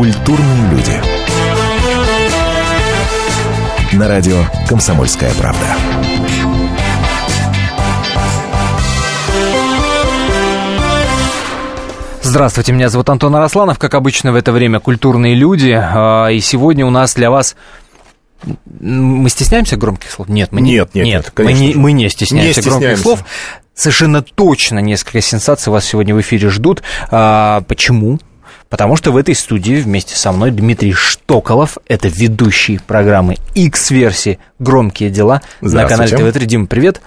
Культурные люди. На радио «Комсомольская правда». Здравствуйте, меня зовут Антон Арасланов. Как обычно в это время культурные люди. А, и сегодня у нас для вас мы стесняемся громких слов? Нет, мы нет, не, нет, нет, мы, не, мы не стесняемся, не стесняемся громких слов. Совершенно точно несколько сенсаций вас сегодня в эфире ждут. А, почему? Потому что в этой студии вместе со мной Дмитрий Штоколов, это ведущий программы X-версии «Громкие дела» на канале ТВ3. Дима, привет.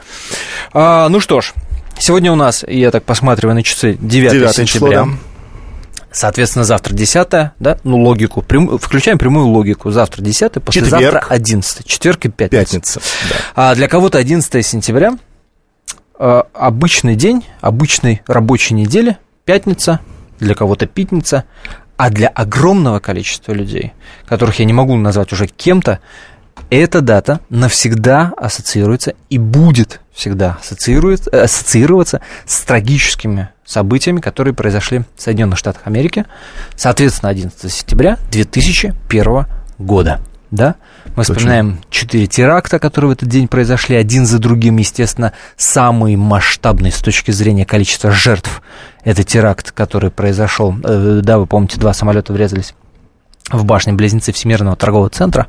А, ну что ж, сегодня у нас, я так посматриваю на часы, 9, 9 сентября. Число, да. Соответственно, завтра 10 да, ну, логику, прям, включаем прямую логику. Завтра 10 послезавтра Четверг. 11 четверг и пятница. Пятница, да. А для кого-то 11 сентября а, обычный день, обычной рабочей недели, пятница, для кого-то пятница, а для огромного количества людей, которых я не могу назвать уже кем-то, эта дата навсегда ассоциируется и будет всегда ассоциироваться с трагическими событиями, которые произошли в Соединенных Штатах Америки, соответственно, 11 сентября 2001 года. Да? Мы Точно. вспоминаем четыре теракта, которые в этот день произошли, один за другим, естественно, самый масштабный с точки зрения количества жертв. Это теракт, который произошел, э, да, вы помните, два самолета врезались в башне близнецы Всемирного торгового центра.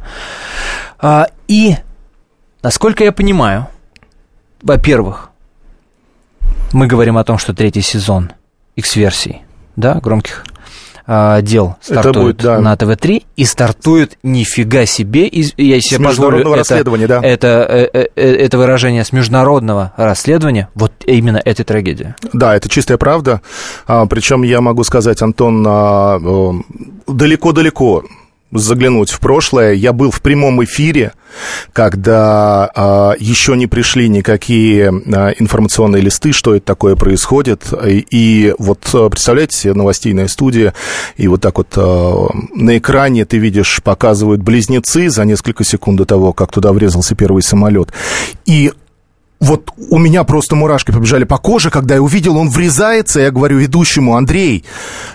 А, и, насколько я понимаю, во-первых, мы говорим о том, что третий сезон X-версий, да, громких а, дел стартует будет, да. на ТВ-3 и стартует нифига себе, из, я себе с позволю это, расследования, да. это, это, э, это выражение с международного расследования, вот именно этой трагедии. Да, это чистая правда, а, причем я могу сказать, Антон, а, далеко-далеко заглянуть в прошлое. Я был в прямом эфире, когда а, еще не пришли никакие а, информационные листы, что это такое происходит. И, и вот а, представляете себе новостейная студия, и вот так вот а, на экране ты видишь, показывают близнецы за несколько секунд до того, как туда врезался первый самолет. И вот у меня просто мурашки побежали по коже, когда я увидел, он врезается, я говорю ведущему, Андрей,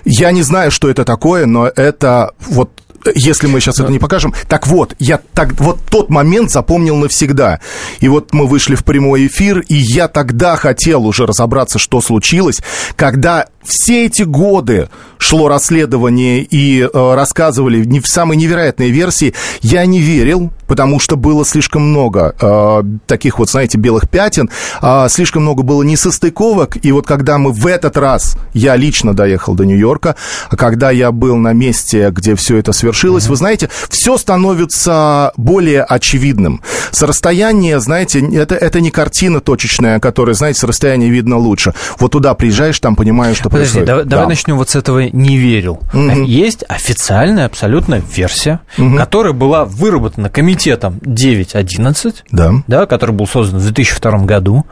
я не знаю, что это такое, но это вот если мы сейчас да. это не покажем. Так вот, я так, вот тот момент запомнил навсегда. И вот мы вышли в прямой эфир, и я тогда хотел уже разобраться, что случилось, когда все эти годы шло расследование и э, рассказывали не в самой невероятной версии, я не верил, потому что было слишком много э, таких вот, знаете, белых пятен, э, слишком много было несостыковок, и вот когда мы в этот раз, я лично доехал до Нью-Йорка, а когда я был на месте, где все это свершилось, mm-hmm. вы знаете, все становится более очевидным. С расстояния, знаете, это, это не картина точечная, которая, знаете, с расстояния видно лучше. Вот туда приезжаешь, там понимаешь, что Подожди, давай, да. давай начнем вот с этого «не верил». Угу. Есть официальная абсолютно версия, угу. которая была выработана комитетом 9.11, да. Да, который был создан в 2002 году, угу.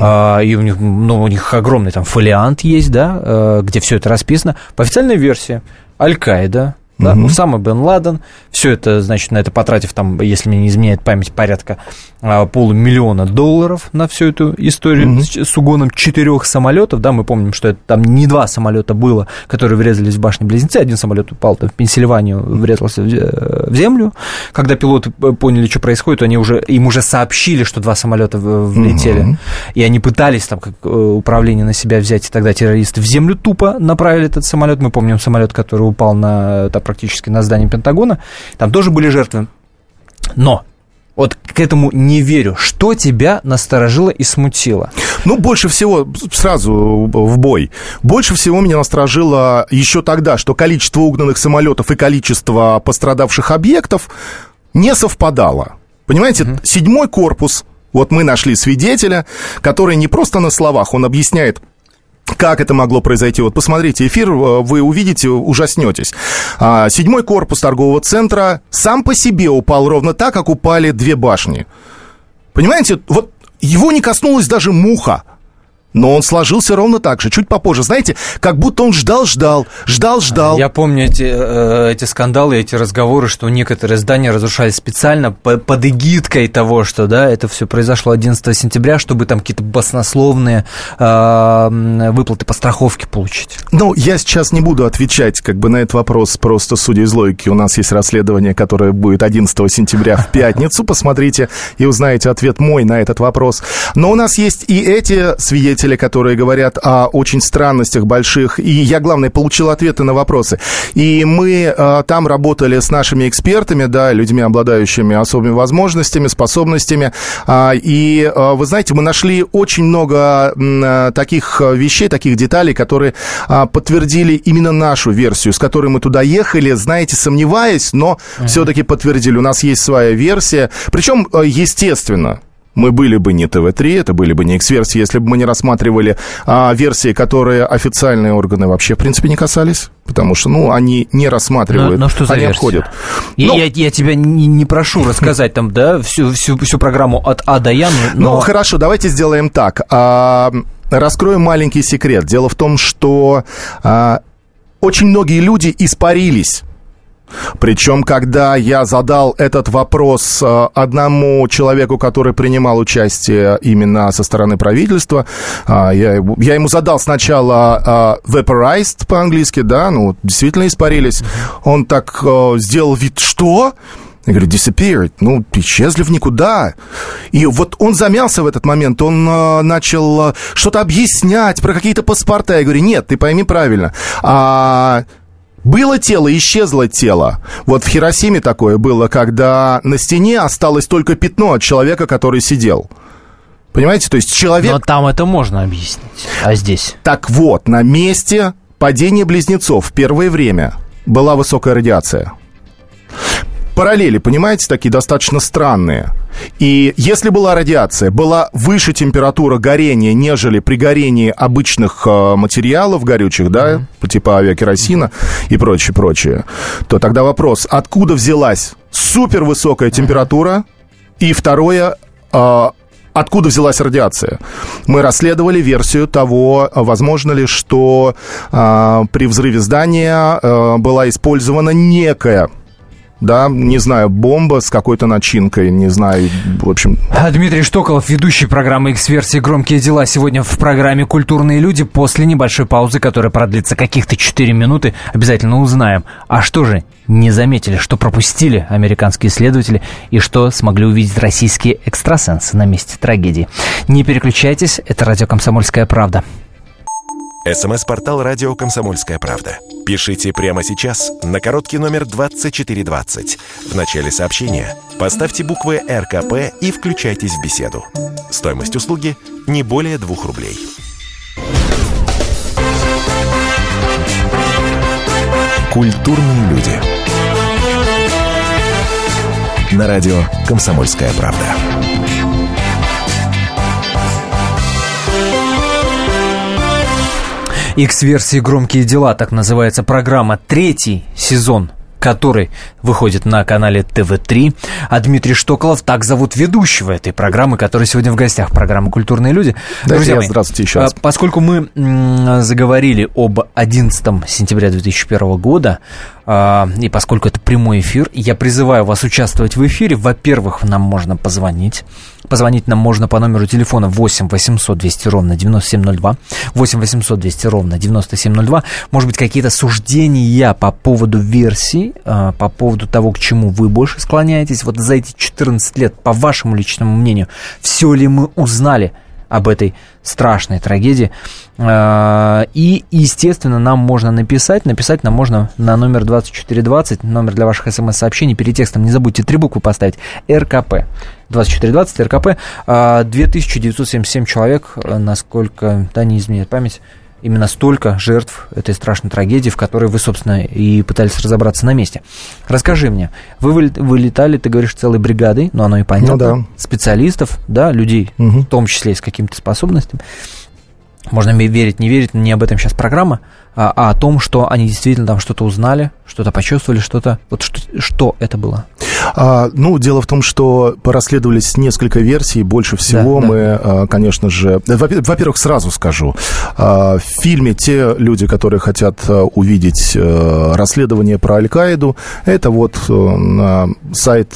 а, и у них, ну, у них огромный там фолиант есть, да, э, где все это расписано. По официальной версии Аль-Каида, да, угу. Усама бен Ладен, все это, значит, на это потратив, там, если мне не изменяет память, порядка а, полумиллиона долларов на всю эту историю угу. с, с угоном четырех самолетов, да, мы помним, что это там не два самолета было, которые врезались в башни близнецы, один самолет упал там, в Пенсильванию, врезался в, э, в землю, когда пилоты поняли, что происходит, они уже, им уже сообщили, что два самолета влетели, угу. и они пытались там как э, управление на себя взять, и тогда террористы в землю тупо направили этот самолет, мы помним самолет, который упал на там, практически на здании Пентагона. Там тоже были жертвы. Но вот к этому не верю. Что тебя насторожило и смутило? Ну, больше всего, сразу в бой, больше всего меня насторожило еще тогда, что количество угнанных самолетов и количество пострадавших объектов не совпадало. Понимаете, угу. седьмой корпус, вот мы нашли свидетеля, который не просто на словах, он объясняет как это могло произойти? Вот посмотрите эфир, э, вы увидите, ужаснетесь. А, седьмой корпус торгового центра сам по себе упал ровно так, как упали две башни. Понимаете, вот его не коснулась даже муха. Но он сложился ровно так же, чуть попозже. Знаете, как будто он ждал-ждал, ждал-ждал. Я помню эти, э, эти скандалы, эти разговоры, что некоторые здания разрушались специально под эгидкой того, что да, это все произошло 11 сентября, чтобы там какие-то баснословные э, выплаты по страховке получить. Ну, я сейчас не буду отвечать как бы на этот вопрос просто судя из логики. У нас есть расследование, которое будет 11 сентября в пятницу. Посмотрите и узнаете ответ мой на этот вопрос. Но у нас есть и эти свидетели слушатели, которые говорят о очень странностях больших. И я, главное, получил ответы на вопросы. И мы э, там работали с нашими экспертами, да, людьми, обладающими особыми возможностями, способностями. Э, и, э, вы знаете, мы нашли очень много э, таких вещей, таких деталей, которые э, подтвердили именно нашу версию, с которой мы туда ехали, знаете, сомневаясь, но uh-huh. все-таки подтвердили. У нас есть своя версия. Причем, э, естественно, мы были бы не ТВ-3, это были бы не X-версии, если бы мы не рассматривали а, версии, которые официальные органы вообще, в принципе, не касались, потому что, ну, они не рассматривают, но, но что за они версия? обходят. Я, но... я, я тебя не, не прошу рассказать там, да, всю, всю, всю программу от А до Я, но... Ну, хорошо, давайте сделаем так. А, раскроем маленький секрет. Дело в том, что а, очень многие люди испарились причем, когда я задал этот вопрос э, одному человеку, который принимал участие именно со стороны правительства, э, я, ему задал сначала э, vaporized по-английски, да, ну, действительно испарились. Он так сделал вид, что? Я говорю, disappeared, ну, исчезли в никуда. И вот он замялся в этот момент, он э, начал что-то объяснять про какие-то паспорта. Я говорю, нет, ты пойми правильно. А, было тело, исчезло тело. Вот в Хиросиме такое было, когда на стене осталось только пятно от человека, который сидел. Понимаете, то есть человек... Но там это можно объяснить, а здесь? Так вот, на месте падения близнецов в первое время была высокая радиация параллели, понимаете, такие достаточно странные. И если была радиация, была выше температура горения, нежели при горении обычных э, материалов горючих, да, по типа авиакеросина и прочее, прочее, то тогда вопрос, откуда взялась супервысокая температура? И второе, э, откуда взялась радиация. Мы расследовали версию того, возможно ли, что э, при взрыве здания э, была использована некая да, не знаю, бомба с какой-то начинкой, не знаю, в общем. Дмитрий Штоколов, ведущий программы X-версии «Громкие дела» сегодня в программе «Культурные люди». После небольшой паузы, которая продлится каких-то 4 минуты, обязательно узнаем, а что же не заметили, что пропустили американские исследователи и что смогли увидеть российские экстрасенсы на месте трагедии. Не переключайтесь, это радио «Комсомольская правда». СМС-портал «Радио Комсомольская правда». Пишите прямо сейчас на короткий номер 2420. В начале сообщения поставьте буквы РКП и включайтесь в беседу. Стоимость услуги не более 2 рублей. Культурные люди. На радио «Комсомольская правда». X-версии «Громкие дела», так называется программа, третий сезон который выходит на канале ТВ-3. А Дмитрий Штоколов, так зовут ведущего этой программы, который сегодня в гостях программы «Культурные люди». Да, Друзья мои, здравствуйте еще раз. А, поскольку мы заговорили об 11 сентября 2001 года, а, и поскольку это прямой эфир, я призываю вас участвовать в эфире. Во-первых, нам можно позвонить. Позвонить нам можно по номеру телефона 8 800 200 ровно 9702. 8 800 200 ровно 9702. Может быть, какие-то суждения по поводу версий, а, по поводу того, к чему вы больше склоняетесь. Вот за эти 14 лет, по вашему личному мнению, все ли мы узнали – об этой страшной трагедии. А, и, естественно, нам можно написать. Написать нам можно на номер 2420, номер для ваших смс-сообщений. Перед текстом не забудьте три буквы поставить. РКП. 2420 РКП. 2977 человек, насколько, да, не изменяет память, именно столько жертв этой страшной трагедии, в которой вы, собственно, и пытались разобраться на месте. Расскажи мне, вы вылетали, ты говоришь, целой бригадой, но оно и понятно, ну, да. специалистов, да, людей, угу. в том числе и с какими-то способностями. Можно верить, не верить, не об этом сейчас программа, а, а о том, что они действительно там что-то узнали, что-то почувствовали, что-то... Вот что, что это было? А, ну, дело в том, что порасследовались несколько версий. Больше всего да, мы, да. А, конечно же... Во-первых, сразу скажу. А, в фильме те люди, которые хотят а, увидеть а, расследование про Аль-Каиду, это вот на сайт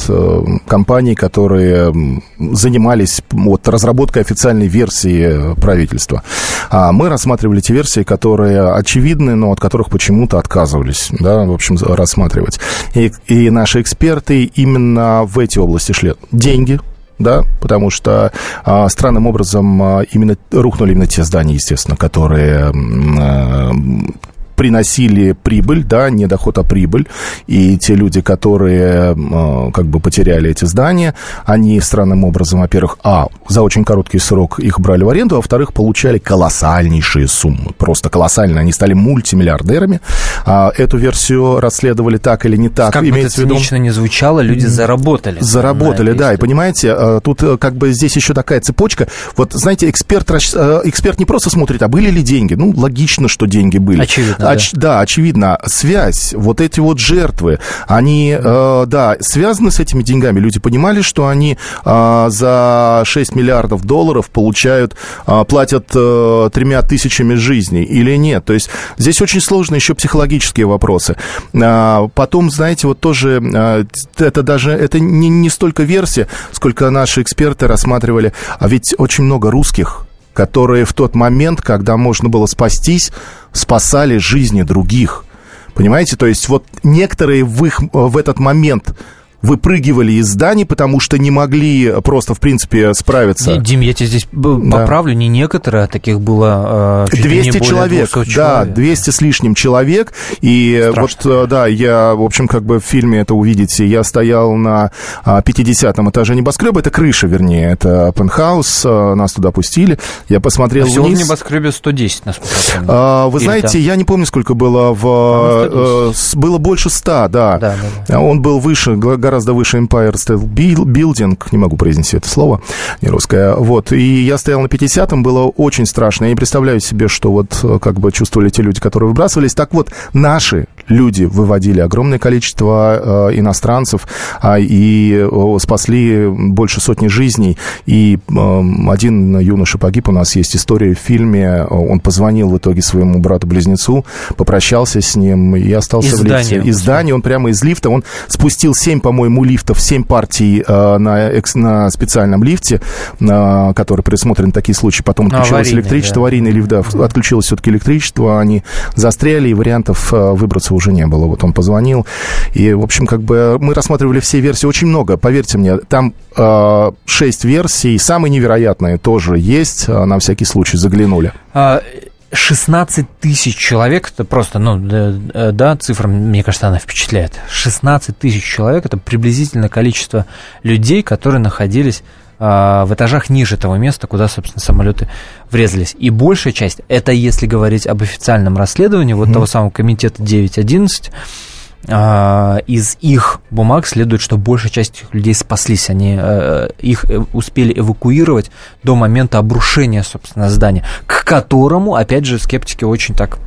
компаний, которые занимались вот, разработкой официальной версии правительства. А мы рассматривали те версии, которые очевидны, но от которых почему-то отказывались, да, в общем, рассматривать. И, и наши эксперты именно в эти области шли. Деньги, да, потому что а, странным образом а, именно рухнули именно те здания, естественно, которые а, приносили прибыль, да, не доход, а прибыль. И те люди, которые э, как бы потеряли эти здания, они странным образом, во-первых, а, за очень короткий срок их брали в аренду, а во-вторых, получали колоссальнейшие суммы. Просто колоссальные. Они стали мультимиллиардерами. А, эту версию расследовали так или не так. Как бы это цинично не звучало, люди заработали. Заработали, да. И понимаете, э, тут э, как бы здесь еще такая цепочка. Вот, знаете, эксперт, эксперт не просто смотрит, а были ли деньги. Ну, логично, что деньги были. Очевидно оч, да, очевидно, связь, вот эти вот жертвы, они, э, да, связаны с этими деньгами. Люди понимали, что они э, за 6 миллиардов долларов получают, э, платят э, тремя тысячами жизней или нет. То есть здесь очень сложно еще психологические вопросы. А, потом, знаете, вот тоже э, это даже, это не, не столько версия, сколько наши эксперты рассматривали, а ведь очень много русских которые в тот момент, когда можно было спастись, спасали жизни других. Понимаете, то есть вот некоторые в, их, в этот момент выпрыгивали из зданий, потому что не могли просто, в принципе, справиться. Дим, я тебя здесь поправлю, да. не некоторые, а таких было... 200 человек, человек, да, 200 с лишним человек, и Страшно. вот, э, да, я, в общем, как бы в фильме это увидите, я стоял на 50-м а, этаже небоскреба, это крыша, вернее, это пентхаус, э, нас туда пустили, я посмотрел а вниз. в небоскребе 110, насколько я помню. А, вы Или знаете, там? я не помню, сколько было в... А, было больше 100, да. Да, да, да. Он был выше, гораздо выше Empire State Building, не могу произнести это слово, не русское, вот, и я стоял на 50-м, было очень страшно, я не представляю себе, что вот э, как бы чувствовали те люди, которые выбрасывались, так вот, наши люди выводили огромное количество э, иностранцев э, и спасли больше сотни жизней, и э, один юноша погиб, у нас есть история в фильме, он позвонил в итоге своему брату-близнецу, попрощался с ним и остался из в лифте. Здания. Из здания, он прямо из лифта, он спустил 7, по по-моему, лифтов, 7 партий э, на, на специальном лифте, который предусмотрен такие случаи. Потом отключилось аварийный, электричество, да. аварийный лифт, да, отключилось все-таки электричество, они застряли, и вариантов э, выбраться уже не было. Вот он позвонил, и, в общем, как бы мы рассматривали все версии, очень много, поверьте мне, там э, 6 версий, самые невероятные тоже есть, э, на всякий случай заглянули. А, 16 тысяч человек, это просто, ну, да, да, цифра, мне кажется, она впечатляет. 16 тысяч человек – это приблизительно количество людей, которые находились а, в этажах ниже того места, куда, собственно, самолеты врезались. И большая часть, это если говорить об официальном расследовании, вот mm-hmm. того самого комитета 9.11, а, из их бумаг следует, что большая часть людей спаслись. Они э, их э, успели эвакуировать до момента обрушения, собственно, здания, к которому, опять же, скептики очень так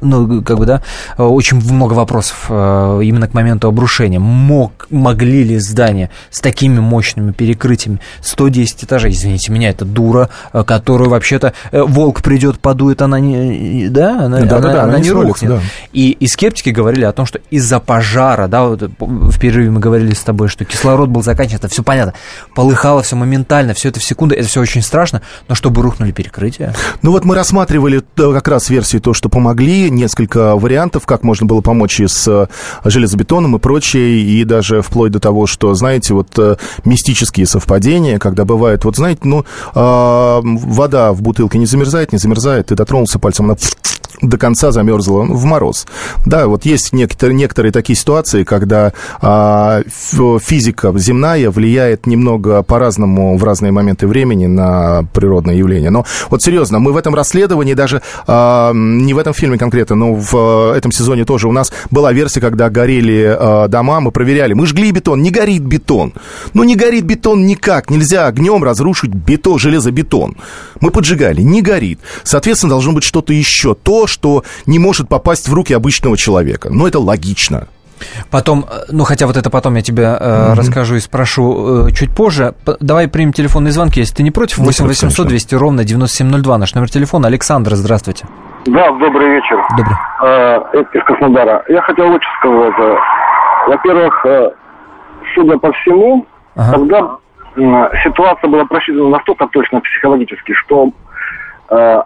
ну, как бы, да, очень много вопросов э, именно к моменту обрушения. Мог, могли ли здания с такими мощными перекрытиями 110 этажей, извините меня, это дура, э, которую вообще-то э, волк придет, подует, она не, да, она, да, она, да, да, она, не рухнет. Да. И, и скептики говорили о том, что из-за пожара, да, вот в перерыве мы говорили с тобой, что кислород был заканчиван, это все понятно, полыхало все моментально, все это в секунду, это все очень страшно, но чтобы рухнули перекрытия. Ну вот мы рассматривали как раз версии то, что помогли привели несколько вариантов, как можно было помочь и с э, железобетоном и прочее, и даже вплоть до того, что, знаете, вот э, мистические совпадения, когда бывает, вот знаете, ну, а, вода в бутылке не замерзает, не замерзает, ты дотронулся пальцем, она до конца замерзла в мороз. Да, вот есть некоторые, некоторые такие ситуации, когда а, физика земная влияет немного по-разному в разные моменты времени на природные явления. Но вот серьезно, мы в этом расследовании даже а, не в этом фильме конкретно, но в этом сезоне тоже у нас была версия, когда горели а, дома, мы проверяли, мы жгли бетон, не горит бетон. Ну, не горит бетон никак, нельзя огнем разрушить бетон, железобетон. Мы поджигали, не горит. Соответственно, должно быть что-то еще. То, что не может попасть в руки обычного человека. Но это логично. Потом, э, ну хотя вот это потом я тебе э, расскажу и спрошу э, чуть позже. П- давай примем телефонные звонки, если ты не против. 8 800 200 ровно 9702 наш номер телефона. Александр, здравствуйте. Да, добрый вечер. Добрый. Э, из Краснодара. Я хотел лучше сказать. Э, во-первых, э, судя по всему, ага. тогда э, ситуация была просчитана настолько точно психологически, что Э,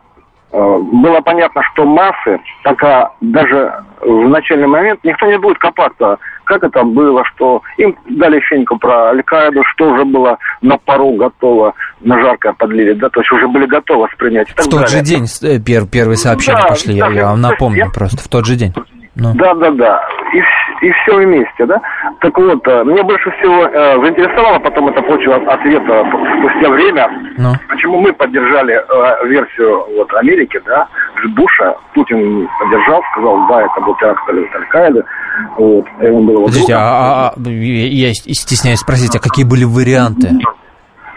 было понятно, что массы, пока даже в начальный момент никто не будет копаться, как это было, что им дали феньку про Аль-Каиду, что уже было на пару готово, на жаркое подлили, да, то есть уже были готовы воспринять. В тот далее. же день э, пер, первые сообщения да, пошли, да, я, я вам напомню я... просто, в тот же день. Ну. Да, да, да. И, и все вместе, да? Так вот, э, мне больше всего э, заинтересовало, потом это получил ответ э, спустя время, ну. почему мы поддержали э, версию вот, Америки, да, Буша. Путин поддержал, сказал, да, это был теракт Аль-Каиды. Вот, Подождите, а, а, а, я стесняюсь спросить, а какие были варианты?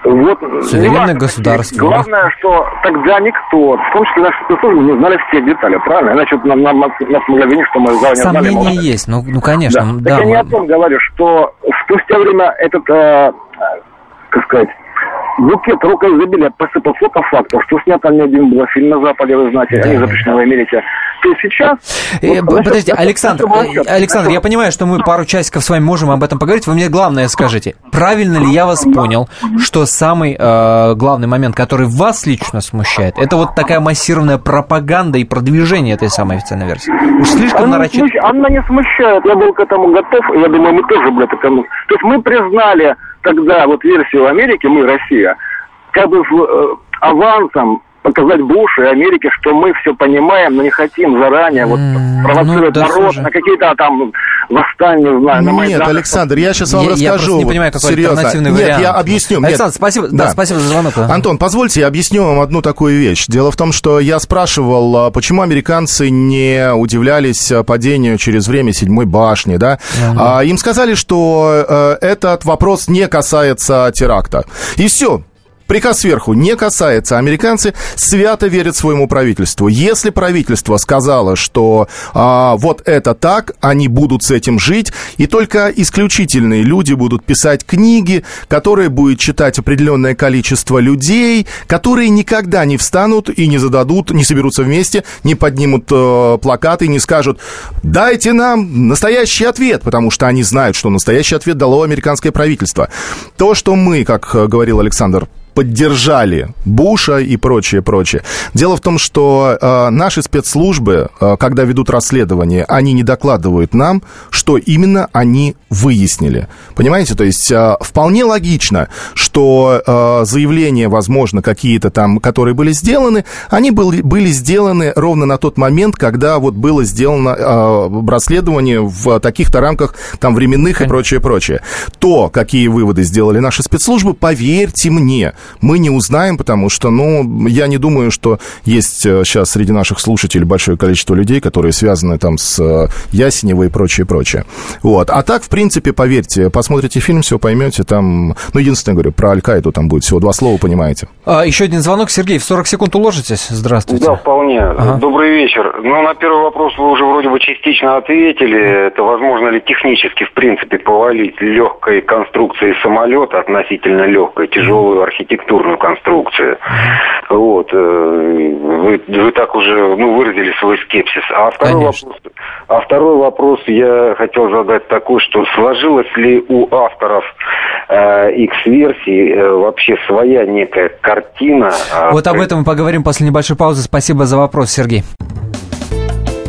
Вот, Суверенное государство. Главное, что тогда никто, в том числе наши спецслужбы, не знали все детали, правильно? Иначе нам, нам, нас могли винить, что мы не Сомнения знали. есть, ну, ну конечно. Да. Да, так я не о том говорю, что спустя время этот, э, как сказать, букет рукоизобилия посыпался по факту, что снято не один был фильм на Западе, вы знаете, да, они запрещены в Америке. То сейчас... Э, вот, подождите, Александр, э, Александр, я понимаю, что мы пару часиков с вами можем об этом поговорить. Вы мне главное скажите, правильно ли я вас понял, что самый э, главный момент, который вас лично смущает, это вот такая массированная пропаганда и продвижение этой самой официальной версии? Уж слишком нарочит... она не смущает, я был к этому готов, я думаю, мы тоже были к этому. То есть мы признали тогда вот версию Америки, мы, Россия, как бы э, авансом показать Бушу и Америке, что мы все понимаем, но не хотим заранее вот провоцировать ну, народ на какие-то там восстания, не знаю, на Нет, Александр, я сейчас вам я, расскажу. Я не понимаю, какой Серьезно. альтернативный Нет, вариант. я объясню. Александр, Нет. спасибо, да. Да, спасибо за звонок. Антон, позвольте, я объясню вам одну такую вещь. Дело в том, что я спрашивал, а, почему американцы не удивлялись падению через время седьмой башни, да? Угу. Им сказали, что э, этот вопрос не касается теракта. И все, Приказ сверху не касается. Американцы свято верят своему правительству. Если правительство сказало, что а, вот это так, они будут с этим жить, и только исключительные люди будут писать книги, которые будет читать определенное количество людей, которые никогда не встанут и не зададут, не соберутся вместе, не поднимут э, плакаты, не скажут, дайте нам настоящий ответ, потому что они знают, что настоящий ответ дало американское правительство. То, что мы, как говорил Александр, поддержали Буша и прочее, прочее. Дело в том, что э, наши спецслужбы, э, когда ведут расследование, они не докладывают нам, что именно они выяснили. Понимаете? То есть э, вполне логично, что э, заявления, возможно, какие-то там, которые были сделаны, они были, были сделаны ровно на тот момент, когда вот было сделано э, расследование в таких-то рамках там временных и прочее, прочее. То, какие выводы сделали наши спецслужбы, поверьте мне, мы не узнаем, потому что, ну, я не думаю, что есть сейчас э, среди наших слушателей большое количество людей, которые связаны там с э, Ясеневой и прочее, прочее. Вот. А так, в принципе, поверьте, посмотрите фильм, все поймете, там, ну, единственное, говорю, про Аль-Каиду там будет всего два слова, понимаете. А, еще один звонок, Сергей, в 40 секунд уложитесь? Здравствуйте. Да, вполне. Ага. Добрый вечер. Ну, на первый вопрос вы уже вроде бы частично ответили. Это возможно ли технически, в принципе, повалить легкой конструкции самолета относительно легкой, тяжелую архитектуру архитектурную конструкцию. Вот. Э, вы, вы так уже ну, выразили свой скепсис. А второй, вопрос, а второй вопрос я хотел задать такой, что сложилась ли у авторов э, X-версии э, вообще своя некая картина? А вот об этом мы поговорим после небольшой паузы. Спасибо за вопрос, Сергей.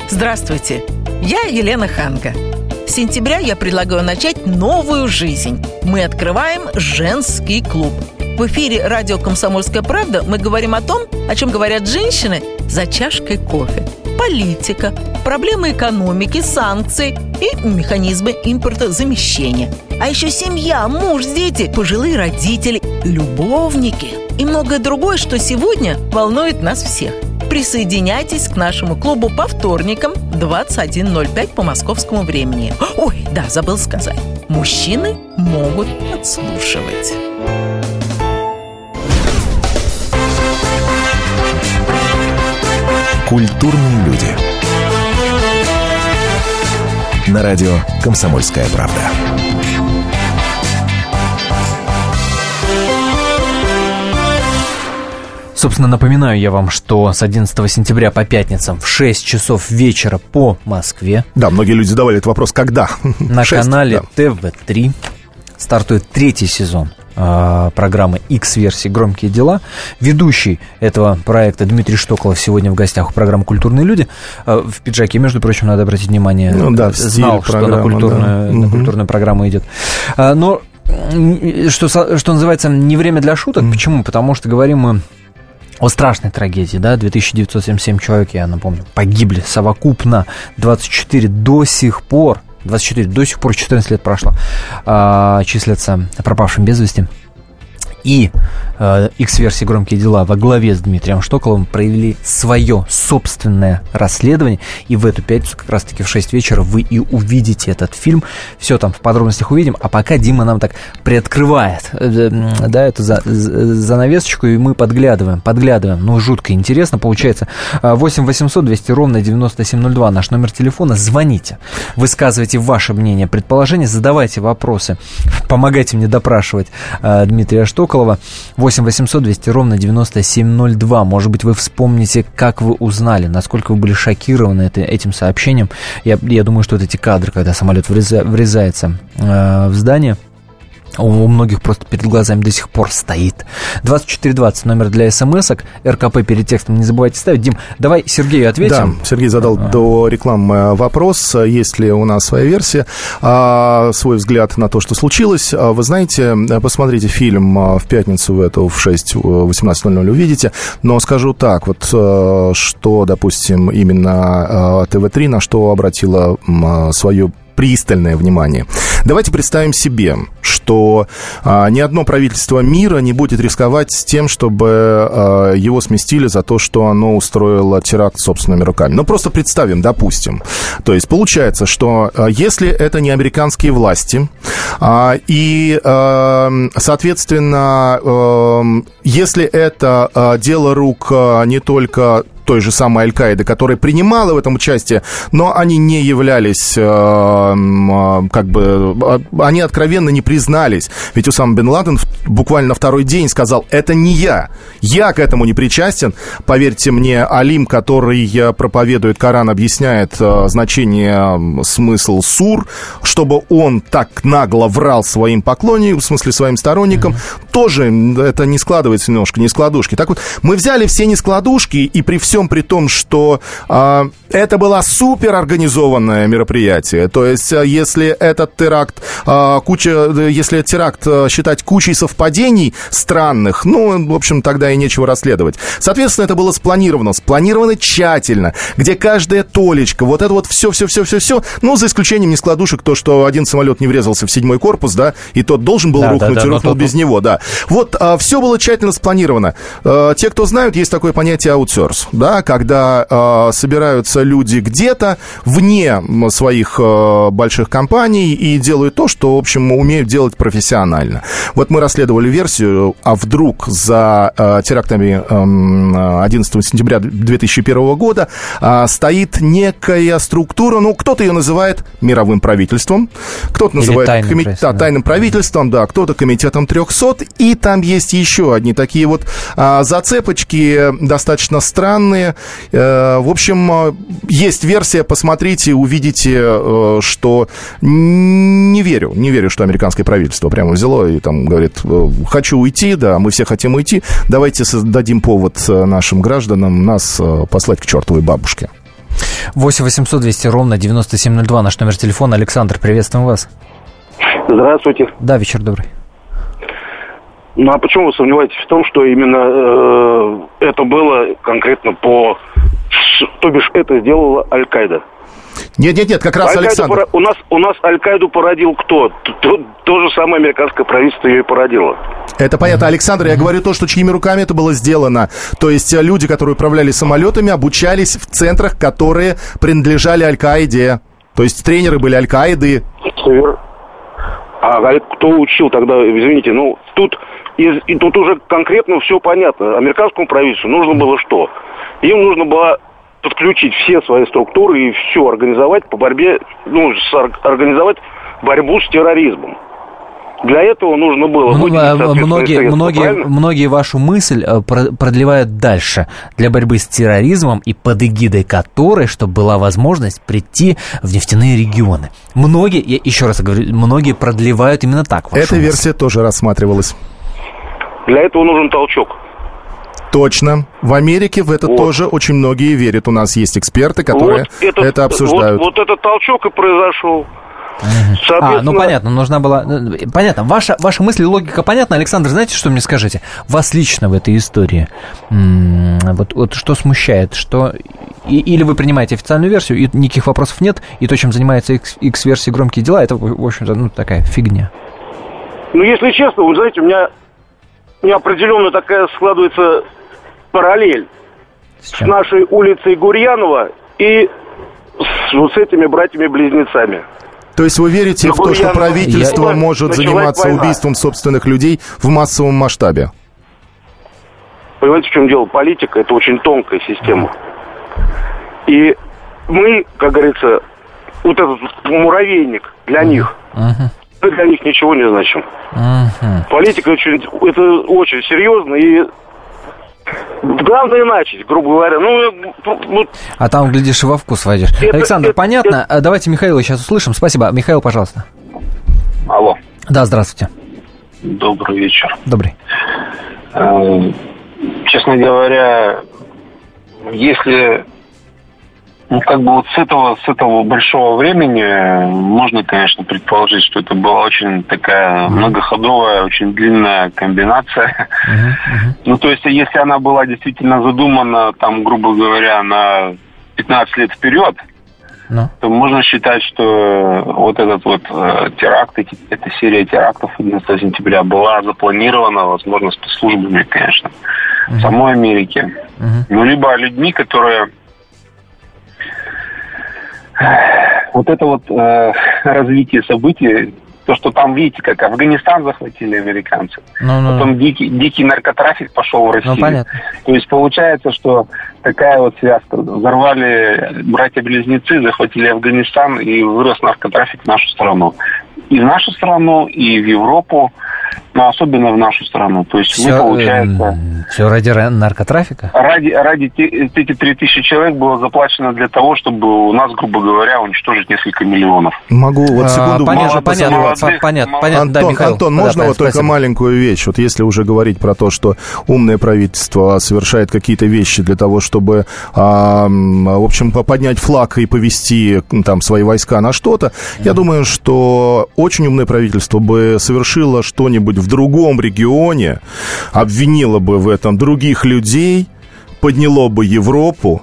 Здравствуйте, я Елена Ханга. Сентября я предлагаю начать новую жизнь. Мы открываем женский клуб – в эфире радио «Комсомольская правда» мы говорим о том, о чем говорят женщины за чашкой кофе. Политика, проблемы экономики, санкции и механизмы импортозамещения. А еще семья, муж, дети, пожилые родители, любовники и многое другое, что сегодня волнует нас всех. Присоединяйтесь к нашему клубу по вторникам 21.05 по московскому времени. Ой, да, забыл сказать. Мужчины могут подслушивать. Культурные люди. на радио «Комсомольская правда». Собственно, напоминаю я вам, что с 11 сентября по пятницам в 6 часов вечера по Москве. Да, многие люди задавали этот вопрос, когда? На 6, канале да. ТВ-3 стартует третий сезон а, программы X-версии «Громкие дела». Ведущий этого проекта Дмитрий Штоколов сегодня в гостях у программы «Культурные люди». А, в пиджаке, между прочим, надо обратить внимание, ну, да, знал, что на культурную, да. на культурную программу идет. А, но что, что называется, не время для шуток. Mm. Почему? Потому что говорим мы о страшной трагедии, да, 2977 человек, я напомню, погибли совокупно, 24 до сих пор, 24, до сих пор 14 лет прошло, а, числятся пропавшим без вести. И э, X-версии «Громкие дела» во главе с Дмитрием Штоколовым провели свое собственное расследование. И в эту пятницу, как раз-таки в 6 вечера, вы и увидите этот фильм. Все там в подробностях увидим. А пока Дима нам так приоткрывает э, да, эту за, занавесочку, и мы подглядываем, подглядываем. Ну, жутко интересно получается. 8 800 200 ровно 9702 наш номер телефона. Звоните, высказывайте ваше мнение, предположение, задавайте вопросы. Помогайте мне допрашивать э, Дмитрия Штоколова Соколова. 8 800 200 ровно 9702. Может быть, вы вспомните, как вы узнали, насколько вы были шокированы это, этим сообщением. Я, я думаю, что вот эти кадры, когда самолет вреза, врезается э, в здание – у многих просто перед глазами до сих пор стоит. 2420 номер для смс-ок. РКП перед текстом не забывайте ставить. Дим, давай Сергею ответим. Да, Сергей задал а. до рекламы вопрос, есть ли у нас своя версия, а, свой взгляд на то, что случилось. А, вы знаете, посмотрите фильм а, в пятницу в эту в 6, 18.00 увидите. Но скажу так, вот что, допустим, именно ТВ-3 на что обратила свою пристальное внимание. Давайте представим себе, что а, ни одно правительство мира не будет рисковать с тем, чтобы а, его сместили за то, что оно устроило теракт собственными руками. Ну, просто представим, допустим. То есть получается, что а, если это не американские власти, а, и, а, соответственно, а, если это а, дело рук а, не только той же самой Аль-Каиды, которая принимала в этом участие, но они не являлись, э, э, как бы, э, они откровенно не признались. Ведь Усам бен Ладен буквально второй день сказал, это не я, я к этому не причастен. Поверьте мне, Алим, который проповедует Коран, объясняет значение, смысл сур, чтобы он так нагло врал своим поклонникам, в смысле своим сторонникам, mm-hmm. тоже это не складывается немножко, не складушки. Так вот, мы взяли все нескладушки и при всем всем при том, что э, это было супер организованное мероприятие. То есть, э, если этот теракт, э, куча, если теракт э, считать кучей совпадений странных, ну, в общем, тогда и нечего расследовать. Соответственно, это было спланировано, спланировано тщательно, где каждая толечка, вот это вот все-все-все-все-все, ну, за исключением нескладушек, то, что один самолет не врезался в седьмой корпус, да, и тот должен был да, рухнуть, да, да, и рухнул без него, да. Вот, а, все было тщательно спланировано. Те, кто знают, есть такое понятие аутсорс, да, когда а, собираются люди где-то вне своих больших компаний и делают то, что, в общем, умеют делать профессионально. Вот мы расследовали версию, а вдруг за терактами 11 сентября 2001 года стоит некая структура, ну, кто-то ее называет мировым правительством, кто-то называет тайным, коми... да, тайным правительством, да, кто-то комитетом 300, и там есть еще одни такие вот а, зацепочки достаточно странные. В общем, есть версия, посмотрите, увидите, а, что не верю, не верю, что американское правительство прямо взяло и там говорит, хочу уйти, да, мы все хотим уйти, давайте дадим повод нашим гражданам нас послать к чертовой бабушке. 8 800 200 ровно 9702 наш номер телефона. Александр, приветствуем вас. Здравствуйте. Да, вечер добрый. Ну а почему вы сомневаетесь в том, что именно э, это было конкретно по... То бишь это сделала Аль-Каида? Нет, нет, нет, как раз Аль-Каиду Александр. Пора... У нас, у нас Аль-Каиду породил кто? То, то же самое американское правительство ее и породило. Это понятно, Александр, я говорю то, что чьими руками это было сделано. То есть э, люди, которые управляли самолетами, обучались в центрах, которые принадлежали Аль-Каиде. То есть тренеры были Аль-Каиды. А кто учил тогда, извините, ну, тут, и, и тут уже конкретно все понятно. Американскому правительству нужно было что? Им нужно было подключить все свои структуры и все организовать по борьбе, ну, организовать борьбу с терроризмом. Для этого нужно было ну, многие, многие, многие вашу мысль э, продлевают дальше. Для борьбы с терроризмом и под эгидой которой, чтобы была возможность прийти в нефтяные регионы. Многие, я еще раз говорю, многие продлевают именно так. Эта мысль. версия тоже рассматривалась. Для этого нужен толчок. Точно. В Америке в это вот. тоже очень многие верят. У нас есть эксперты, которые вот этот, это обсуждают. Вот, вот этот толчок и произошел. А, ну понятно, нужна была... Понятно, ваша, ваша мысль и логика понятна. Александр, знаете, что мне скажете? Вас лично в этой истории вот, вот что смущает? Что... И, или вы принимаете официальную версию, и никаких вопросов нет, и то, чем занимается X-версия «Громкие дела», это, в общем-то, ну, такая фигня. Ну, если честно, вы знаете, у меня, у меня определенно такая складывается параллель с, с нашей улицей Гурьянова и с, вот с этими братьями-близнецами. То есть вы верите Но в то, что правительство я... может заниматься война. убийством собственных людей в массовом масштабе? Понимаете, в чем дело? Политика – это очень тонкая система. И мы, как говорится, вот этот муравейник для них, мы для них ничего не значим. Политика очень, это очень серьезно, и Главное начать, грубо говоря. Ну, ну, а там, глядишь, и во вкус войдешь. Это, Александр, это, понятно. Это... Давайте Михаила сейчас услышим. Спасибо. Михаил, пожалуйста. Алло. Да, здравствуйте. Добрый вечер. Добрый. Э, честно говоря, если ну, как бы вот с этого, с этого большого времени можно, конечно, предположить, что это была очень такая многоходовая, очень длинная комбинация. Uh-huh, uh-huh. Ну, то есть, если она была действительно задумана, там, грубо говоря, на 15 лет вперед, no. Ну. то можно считать, что вот этот вот э, теракт, эта серия терактов 11 сентября была запланирована, возможно, спецслужбами, конечно, uh-huh. самой Америки. Uh-huh. Ну, либо людьми, которые вот это вот э, развитие событий, то, что там, видите, как Афганистан захватили американцы, ну, ну, потом дикий, дикий наркотрафик пошел в ну, Россию. Ну, понятно. То есть получается, что такая вот связка. Взорвали братья-близнецы, захватили Афганистан, и вырос наркотрафик в нашу страну. И в нашу страну, и в Европу но особенно в нашу страну. То есть все, мы, получается... Все ради наркотрафика? Ради, ради эти 3000 человек было заплачено для того, чтобы у нас, грубо говоря, уничтожить несколько миллионов. Могу вот а, секунду... А, понятно, понятно, молодых, понятно, понятно, Антон, да, Михаил. Антон, можно да, вот спасибо. только маленькую вещь? Вот если уже говорить про то, что умное правительство совершает какие-то вещи для того, чтобы, а, в общем, поднять флаг и повести там свои войска на что-то, я думаю, что очень умное правительство бы совершило что-нибудь в другом регионе, обвинило бы в этом других людей, подняло бы Европу,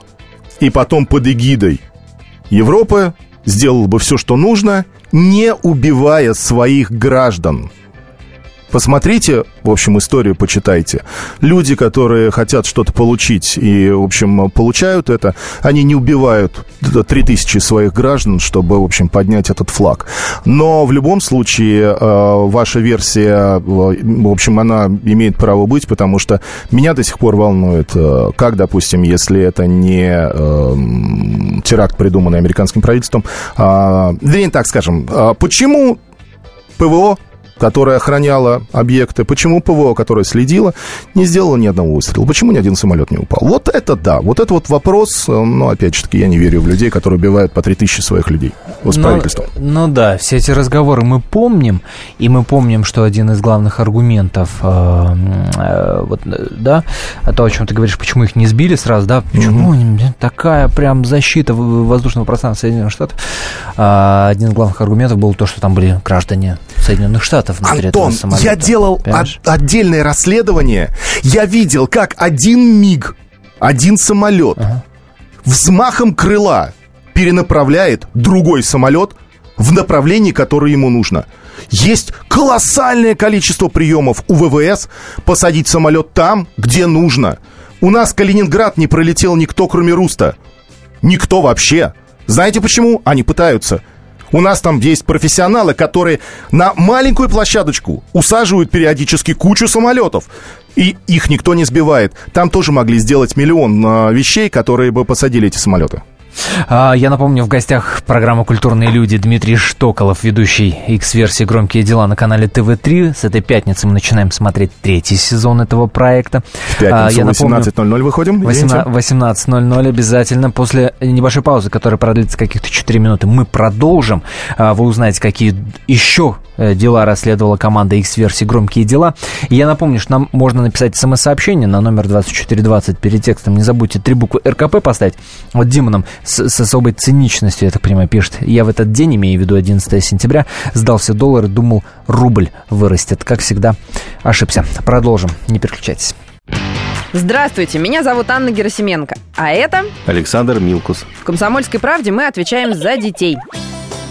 и потом под эгидой Европы сделала бы все, что нужно, не убивая своих граждан. Посмотрите, в общем, историю почитайте. Люди, которые хотят что-то получить и, в общем, получают это, они не убивают 3000 своих граждан, чтобы, в общем, поднять этот флаг. Но в любом случае э, ваша версия, в общем, она имеет право быть, потому что меня до сих пор волнует, э, как, допустим, если это не э, теракт, придуманный американским правительством, а, вернее, так скажем, почему ПВО которая охраняла объекты, почему ПВО, которая следила, не сделала ни одного выстрела, почему ни один самолет не упал. Вот это да, вот это вот вопрос, э, но опять же таки я не верю в людей, которые убивают по 3000 своих людей с ну, правительством. Ну да, все эти разговоры мы помним, и мы помним, что один из главных аргументов, э, э, вот, да, то, о чем ты говоришь, почему их не сбили сразу, да, почему угу. такая прям защита воздушного пространства Соединенных Штатов, э, один из главных аргументов был то, что там были граждане Соединенных Штатов, Штатов внутри Антон, этого самолета. я делал от, отдельное расследование. Я видел, как один МиГ, один самолет ага. взмахом крыла перенаправляет другой самолет в направлении, которое ему нужно. Есть колоссальное количество приемов у ВВС посадить самолет там, где нужно. У нас Калининград не пролетел никто, кроме Руста. Никто вообще. Знаете почему? Они пытаются. У нас там есть профессионалы, которые на маленькую площадочку усаживают периодически кучу самолетов. И их никто не сбивает. Там тоже могли сделать миллион а, вещей, которые бы посадили эти самолеты. А, я напомню, в гостях программы «Культурные люди» Дмитрий Штоколов, ведущий X-версии «Громкие дела» на канале ТВ-3. С этой пятницы мы начинаем смотреть третий сезон этого проекта. В пятницу 18.00 выходим? 18.00 обязательно. После небольшой паузы, которая продлится каких-то 4 минуты, мы продолжим. А, вы узнаете, какие еще э, дела расследовала команда X-версии «Громкие дела». И я напомню, что нам можно написать смс-сообщение на номер 2420 перед текстом. Не забудьте три буквы РКП поставить. Вот Дима нам с, с особой циничностью, я так понимаю, пишет. Я в этот день, имею в виду 11 сентября, сдал все доллары, думал, рубль вырастет. Как всегда, ошибся. Продолжим, не переключайтесь. Здравствуйте, меня зовут Анна Герасименко, а это... Александр Милкус. В «Комсомольской правде» мы отвечаем за детей.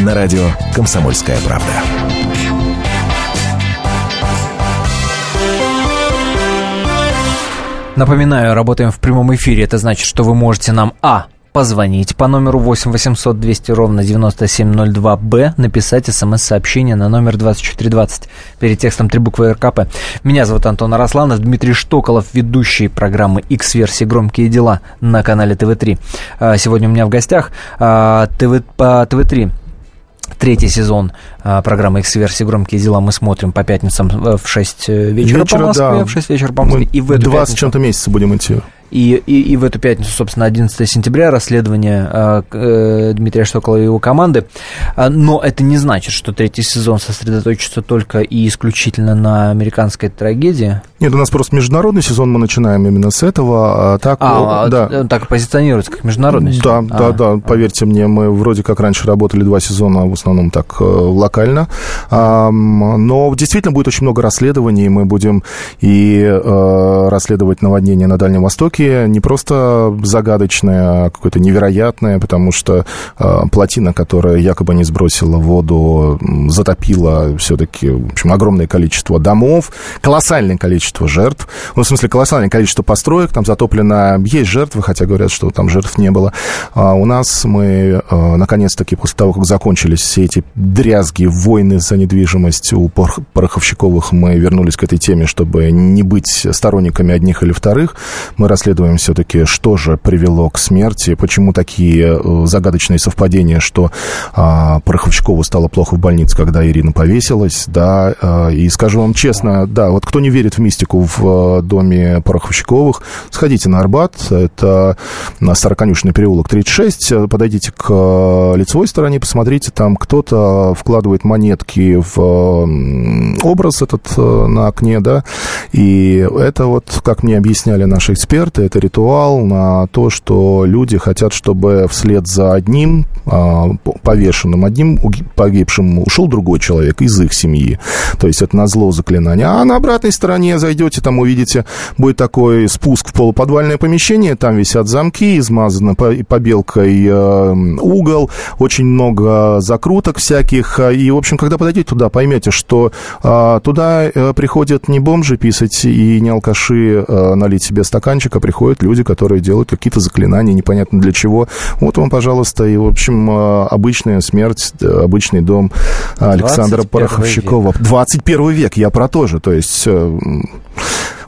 На радио «Комсомольская правда». Напоминаю, работаем в прямом эфире. Это значит, что вы можете нам А позвонить по номеру 8 800 200 ровно 9702 Б, написать смс-сообщение на номер 2420 перед текстом три буквы РКП. Меня зовут Антон Арасланов, Дмитрий Штоколов, ведущий программы X-версии «Громкие дела» на канале ТВ-3. А, сегодня у меня в гостях а, ТВ, по ТВ-3 Третий сезон а, программы X-версии «Громкие дела» мы смотрим по пятницам в 6 э, вечера, вечера по Москве. Да. В 6 вечера по Москве. Мы и в эту 20 пятницу... чем-то месяца будем идти. И, и, и в эту пятницу, собственно, 11 сентября, расследование э, э, Дмитрия Штокола и его команды. А, но это не значит, что третий сезон сосредоточится только и исключительно на американской трагедии. Нет, у нас просто международный сезон, мы начинаем именно с этого. А так, а, э, да. так позиционируется как международный сезон? Да, а, да, да, поверьте мне, мы вроде как раньше работали два сезона, в основном так э, локально. Но действительно будет очень много расследований, мы будем и э, расследовать наводнение на Дальнем Востоке, все-таки не просто загадочное, а какое-то невероятное, потому что э, плотина, которая якобы не сбросила воду, затопила все-таки, в общем, огромное количество домов, колоссальное количество жертв. Ну, в смысле, колоссальное количество построек, там затоплено, есть жертвы, хотя говорят, что там жертв не было. А у нас мы, э, наконец-таки, после того, как закончились все эти дрязги, войны за недвижимость у пороховщиковых, мы вернулись к этой теме, чтобы не быть сторонниками одних или вторых. Мы росли расследуем все-таки, что же привело к смерти, почему такие э, загадочные совпадения, что а, Пороховщикову стало плохо в больнице, когда Ирина повесилась, да, а, и скажу вам честно, да, вот кто не верит в мистику в доме Пороховщиковых, сходите на Арбат, это на Староконюшный переулок 36, подойдите к лицевой стороне, посмотрите, там кто-то вкладывает монетки в образ этот э, на окне, да, и это вот, как мне объясняли наши эксперты, это, это ритуал на то, что люди хотят, чтобы вслед за одним а, повешенным, одним погибшим ушел другой человек из их семьи. То есть это на зло заклинание. А на обратной стороне зайдете, там увидите, будет такой спуск в полуподвальное помещение, там висят замки, измазаны побелкой э, угол, очень много закруток всяких. И, в общем, когда подойдете туда, поймете, что а, туда э, приходят не бомжи писать и не алкаши э, налить себе стаканчика, приходят люди, которые делают какие-то заклинания, непонятно для чего. Вот вам, пожалуйста, и, в общем, э, обычная смерть, э, обычный дом Александра Пороховщикова. Век. 21 век, я про то же. То есть э,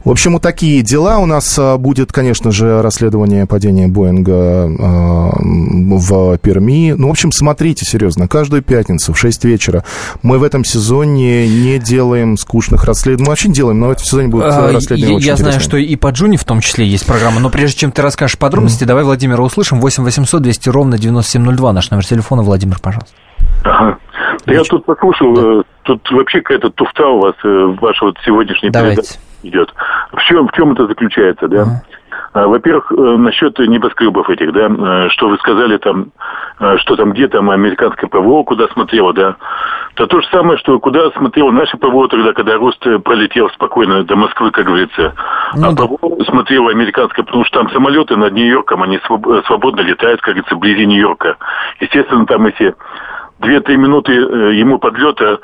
в общем, вот такие дела. У нас а, будет, конечно же, расследование падения Боинга а, в Перми. Ну, в общем, смотрите, серьезно, каждую пятницу в 6 вечера мы в этом сезоне не делаем скучных расследований. Мы вообще делаем, но в этом сезоне будет а, расследование Я, я знаю, что и по Джуни в том числе есть программа. Но прежде чем ты расскажешь подробности, давай Владимира услышим. 8 800 200 ровно 9702 наш номер телефона. Владимир, пожалуйста. Ага. Я тут послушал, да. Э, тут вообще какая-то туфта у вас, э, ваша вот сегодняшняя передача идет. В чем, в чем это заключается, да? Uh-huh. А, во-первых, э, насчет небоскребов этих, да, э, что вы сказали там, э, что там где там американское ПВО, куда смотрело, да. То то же самое, что куда смотрело наше ПВО тогда, когда Руст пролетел спокойно до Москвы, как говорится. Ну, а да. ПВО смотрело американское, потому что там самолеты над Нью-Йорком, они свободно летают, как говорится, вблизи Нью-Йорка. Естественно, там эти две-три минуты ему подлета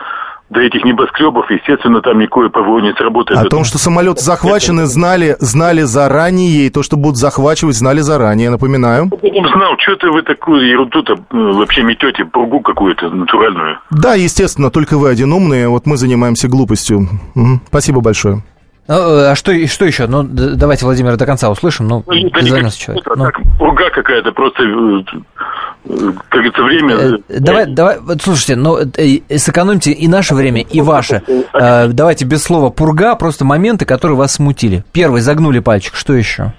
до этих небоскребов, естественно, там никакое ПВО не сработает. О том, что самолеты захвачены, знали, знали заранее, и то, что будут захвачивать, знали заранее, напоминаю. Знал, что-то вы такую ерунду-то э, вообще метете, пургу какую-то натуральную. Да, естественно, только вы один умный, вот мы занимаемся глупостью. Угу. Спасибо большое. Ну, э, а что, что еще? Ну, давайте Владимир до конца услышим. Ну, ну да человек. Ну. Так, пурга какая-то, просто э, как говорится, время... Э, давай, давай, вот слушайте, ну, сэкономьте и наше время, и ваше. Давайте без слова пурга, просто моменты, которые вас смутили. Первый, загнули пальчик, что еще?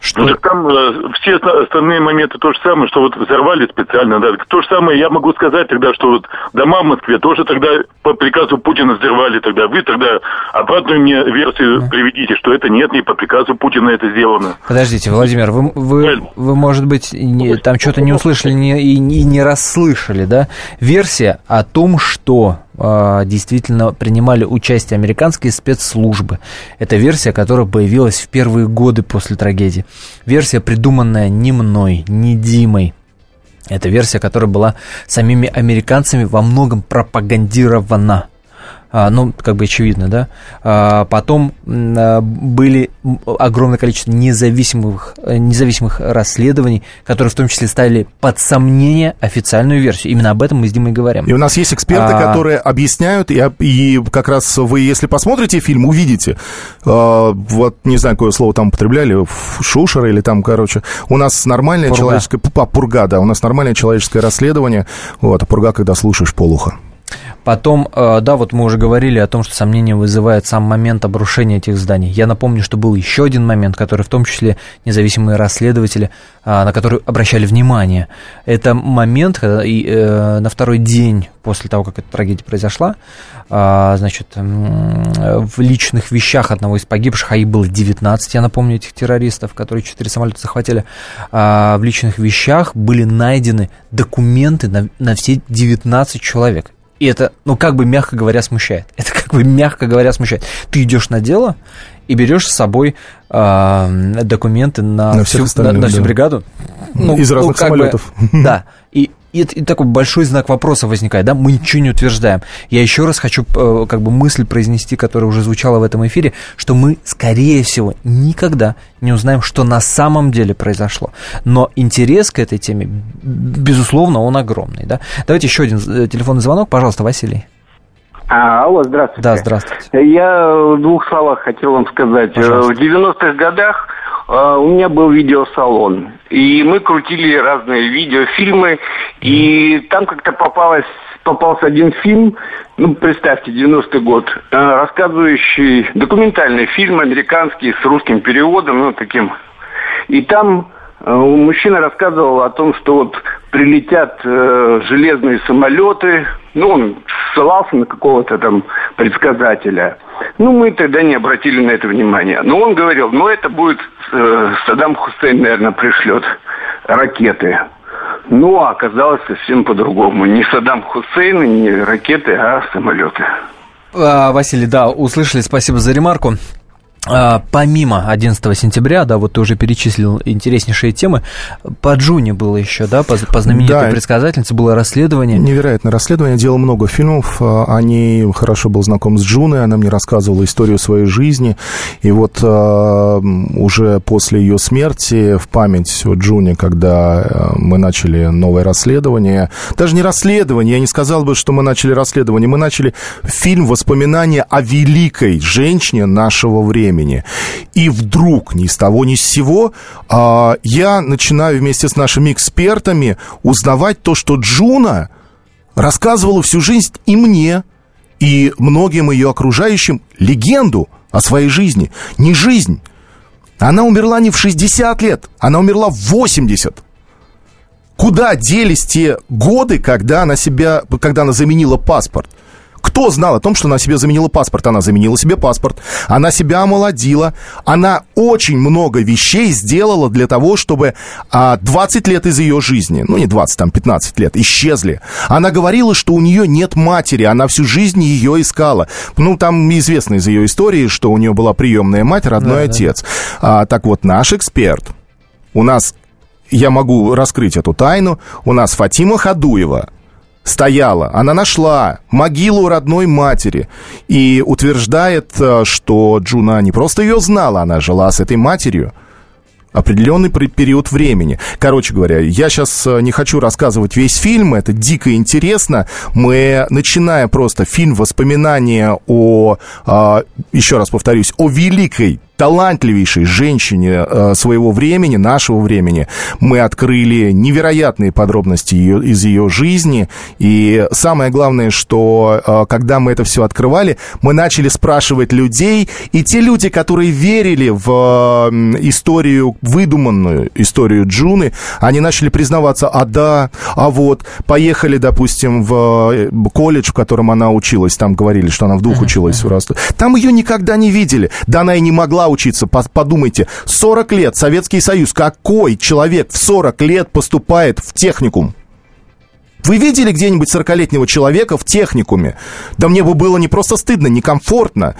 Что? Ну, так там э, все остальные моменты то же самое, что вот взорвали специально, да. То же самое я могу сказать тогда, что вот дома в Москве тоже тогда по приказу Путина взорвали тогда. Вы тогда обратную мне версию да. приведите, что это нет, не по приказу Путина это сделано. Подождите, Владимир, вы, вы, вы может быть, не, там что-то не услышали не, и, и не расслышали, да? Версия о том, что действительно принимали участие американские спецслужбы. Это версия, которая появилась в первые годы после трагедии. Версия, придуманная не мной, не Димой. Это версия, которая была самими американцами во многом пропагандирована. А, ну, как бы очевидно, да. А, потом а, были огромное количество независимых, независимых расследований, которые в том числе ставили под сомнение официальную версию. Именно об этом мы с Димой говорим. И у нас есть эксперты, а... которые объясняют, и, и как раз вы, если посмотрите фильм, увидите, вот не знаю, какое слово там употребляли, шушера или там, короче, у нас нормальное пурга. человеческое... Пурга, да, у нас нормальное человеческое расследование, вот, а пурга, когда слушаешь полуха. Потом, э, да, вот мы уже говорили о том, что сомнение вызывает сам момент обрушения этих зданий. Я напомню, что был еще один момент, который в том числе независимые расследователи, э, на который обращали внимание. Это момент, когда э, на второй день после того, как эта трагедия произошла, значит, в личных вещах одного из погибших, а их было 19, я напомню, этих террористов, которые четыре самолета захватили, в личных вещах были найдены документы на все 19 человек. И это, ну, как бы, мягко говоря, смущает. Это, как бы, мягко говоря, смущает. Ты идешь на дело и берешь с собой э, документы на, на, всю, на, на всю да. бригаду. Ну, Из разных ну, самолетов. Бы, да. И и, и такой большой знак вопроса возникает, да, мы ничего не утверждаем. Я еще раз хочу э, как бы мысль произнести, которая уже звучала в этом эфире, что мы, скорее всего, никогда не узнаем, что на самом деле произошло. Но интерес к этой теме, безусловно, он огромный, да. Давайте еще один э, телефонный звонок, пожалуйста, Василий. А, алло, здравствуйте. Да, здравствуйте. Я в двух словах хотел вам сказать. Пожалуйста. В 90-х годах у меня был видеосалон, и мы крутили разные видеофильмы, и там как-то попалось попался один фильм, ну, представьте, 90-й год, а, рассказывающий документальный фильм американский с русским переводом, ну, таким. И там а, мужчина рассказывал о том, что вот прилетят э, железные самолеты, ну, он ссылался на какого-то там предсказателя. Ну, мы тогда не обратили на это внимания. Но он говорил, ну, это будет э, Саддам Хусейн, наверное, пришлет ракеты. Ну, а оказалось совсем по-другому. Не Саддам Хусейн, не ракеты, а самолеты. А, Василий, да, услышали, спасибо за ремарку. А, помимо 11 сентября, да, вот ты уже перечислил интереснейшие темы, по Джуне было еще, да, по, по знаменитой да, предсказательнице было расследование. Невероятное расследование, делал много фильмов, а, о ней хорошо был знаком с Джуной, она мне рассказывала историю своей жизни, и вот а, уже после ее смерти в память о Джуне, когда мы начали новое расследование, даже не расследование, я не сказал бы, что мы начали расследование, мы начали фильм «Воспоминания о великой женщине нашего времени», времени. И вдруг, ни с того, ни с сего, а, я начинаю вместе с нашими экспертами узнавать то, что Джуна рассказывала всю жизнь и мне, и многим ее окружающим легенду о своей жизни. Не жизнь. Она умерла не в 60 лет, она умерла в 80. Куда делись те годы, когда она себя, когда она заменила паспорт? Кто знал о том, что она себе заменила паспорт? Она заменила себе паспорт, она себя омолодила, она очень много вещей сделала для того, чтобы а, 20 лет из ее жизни, ну не 20, там 15 лет, исчезли. Она говорила, что у нее нет матери, она всю жизнь ее искала. Ну, там известно из ее истории, что у нее была приемная мать, родной да, отец. Да. А, так вот, наш эксперт, у нас, я могу раскрыть эту тайну, у нас Фатима Хадуева, стояла, она нашла могилу родной матери и утверждает, э, что Джуна не просто ее знала, она жила с этой матерью определенный период времени. Короче говоря, я сейчас э, не хочу рассказывать весь фильм, это дико интересно. Мы, начиная просто фильм воспоминания о, а, еще раз повторюсь, о великой талантливейшей женщине э, своего времени, нашего времени. Мы открыли невероятные подробности ее, из ее жизни. И самое главное, что э, когда мы это все открывали, мы начали спрашивать людей, и те люди, которые верили в историю, выдуманную историю Джуны, они начали признаваться, а да, а вот, поехали, допустим, в э, колледж, в котором она училась, там говорили, что она в двух училась в Ростове. Там ее никогда не видели. Да она и не могла учиться. Подумайте, 40 лет, Советский Союз, какой человек в 40 лет поступает в техникум? Вы видели где-нибудь 40-летнего человека в техникуме? Да мне бы было не просто стыдно, некомфортно.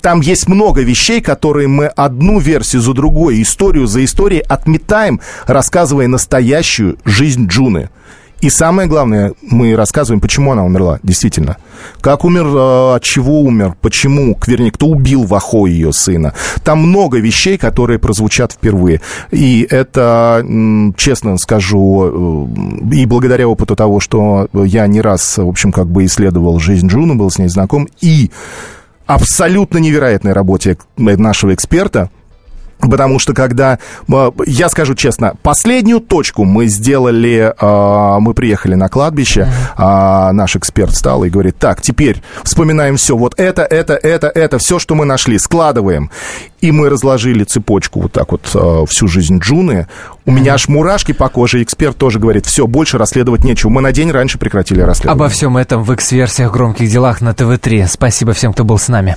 Там есть много вещей, которые мы одну версию за другой, историю за историей отметаем, рассказывая настоящую жизнь Джуны. И самое главное, мы рассказываем, почему она умерла, действительно. Как умер, э, от чего умер, почему, вернее, кто убил Вахо, ее сына. Там много вещей, которые прозвучат впервые. И это, честно скажу, э, и благодаря опыту того, что я не раз, в общем, как бы исследовал жизнь Джуны, был с ней знаком, и абсолютно невероятной работе нашего эксперта – Потому что когда, э, я скажу честно, последнюю точку мы сделали, э, мы приехали на кладбище, а наш эксперт встал и говорит, так, теперь вспоминаем все, вот это, это, это, это, все, что мы нашли, складываем. И мы разложили цепочку вот так вот э, всю жизнь Джуны. У меня аж мурашки по коже, эксперт тоже говорит, все, больше расследовать нечего. Мы на день раньше прекратили расследование. Обо всем этом в X-версиях громких делах на ТВ-3. Спасибо всем, кто был с нами.